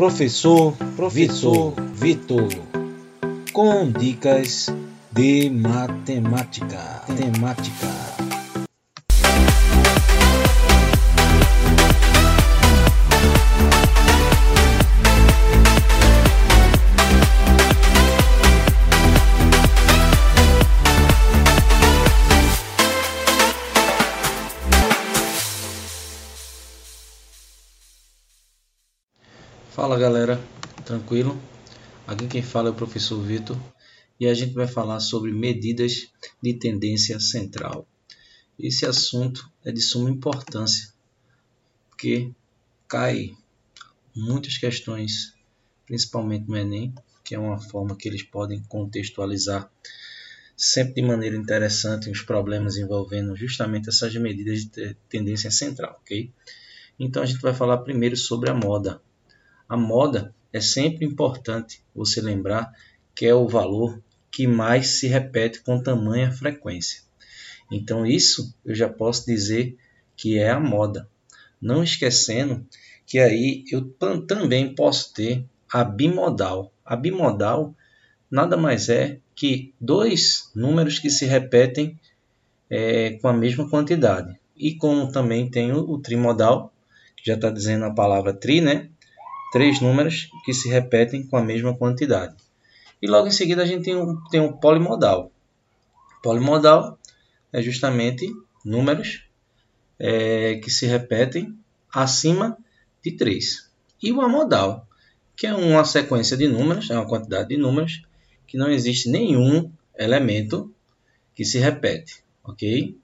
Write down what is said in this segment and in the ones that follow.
Professor, professor Vitor, com dicas de matemática. Temática. Fala galera, tranquilo? Aqui quem fala é o professor Vitor e a gente vai falar sobre medidas de tendência central. Esse assunto é de suma importância porque cai muitas questões, principalmente no Enem, que é uma forma que eles podem contextualizar sempre de maneira interessante os problemas envolvendo justamente essas medidas de tendência central, ok? Então a gente vai falar primeiro sobre a moda. A moda é sempre importante você lembrar que é o valor que mais se repete com tamanha frequência. Então, isso eu já posso dizer que é a moda. Não esquecendo que aí eu também posso ter a bimodal. A bimodal nada mais é que dois números que se repetem é, com a mesma quantidade. E como também tem o, o trimodal, que já está dizendo a palavra tri, né? Três números que se repetem com a mesma quantidade. E logo em seguida a gente tem um, tem um polimodal. Polimodal é justamente números é, que se repetem acima de 3. E o amodal, que é uma sequência de números, é uma quantidade de números, que não existe nenhum elemento que se repete, ok?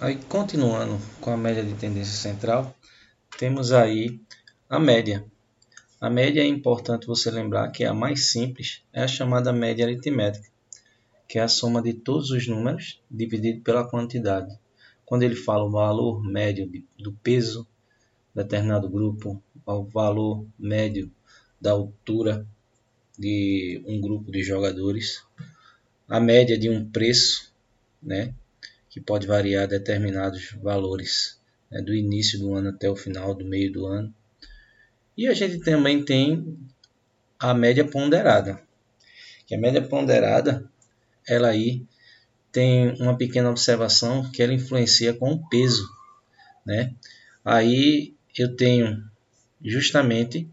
Aí, continuando com a média de tendência central, temos aí a média. A média é importante você lembrar que é a mais simples é a chamada média aritmética, que é a soma de todos os números dividido pela quantidade. Quando ele fala o valor médio do peso de determinado grupo, o valor médio da altura de um grupo de jogadores, a média de um preço, né, que pode variar determinados valores né, do início do ano até o final do meio do ano e a gente também tem a média ponderada. Que a média ponderada, ela aí tem uma pequena observação que ela influencia com o peso, né? Aí eu tenho justamente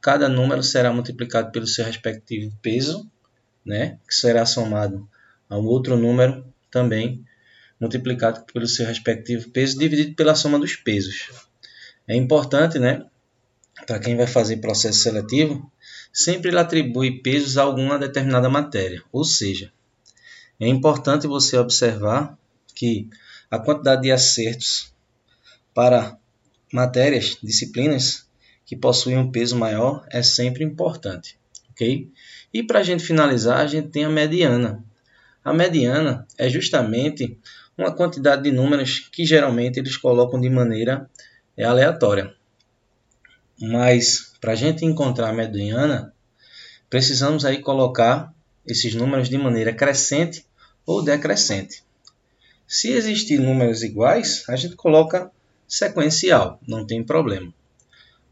cada número será multiplicado pelo seu respectivo peso, né? Que será somado a um outro número também multiplicado pelo seu respectivo peso dividido pela soma dos pesos. É importante, né? Para quem vai fazer processo seletivo, sempre ele atribui pesos a alguma determinada matéria. Ou seja, é importante você observar que a quantidade de acertos para matérias, disciplinas que possuem um peso maior é sempre importante, ok? E para a gente finalizar, a gente tem a mediana. A mediana é justamente uma quantidade de números que geralmente eles colocam de maneira aleatória. Mas para a gente encontrar a mediana, precisamos aí colocar esses números de maneira crescente ou decrescente. Se existir números iguais, a gente coloca sequencial, não tem problema.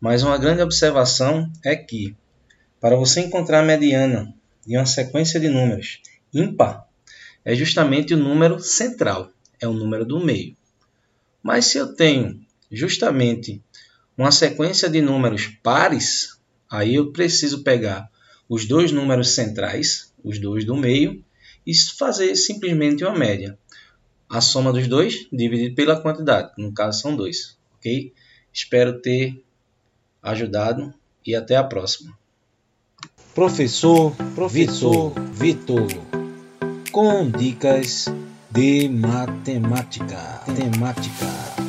Mas uma grande observação é que, para você encontrar a mediana de uma sequência de números ímpar, é justamente o número central, é o número do meio. Mas se eu tenho justamente uma sequência de números pares, aí eu preciso pegar os dois números centrais, os dois do meio, e fazer simplesmente uma média. A soma dos dois dividido pela quantidade, no caso são dois, ok? Espero ter ajudado e até a próxima. Professor, professor Vitor, com dicas de matemática. Temática.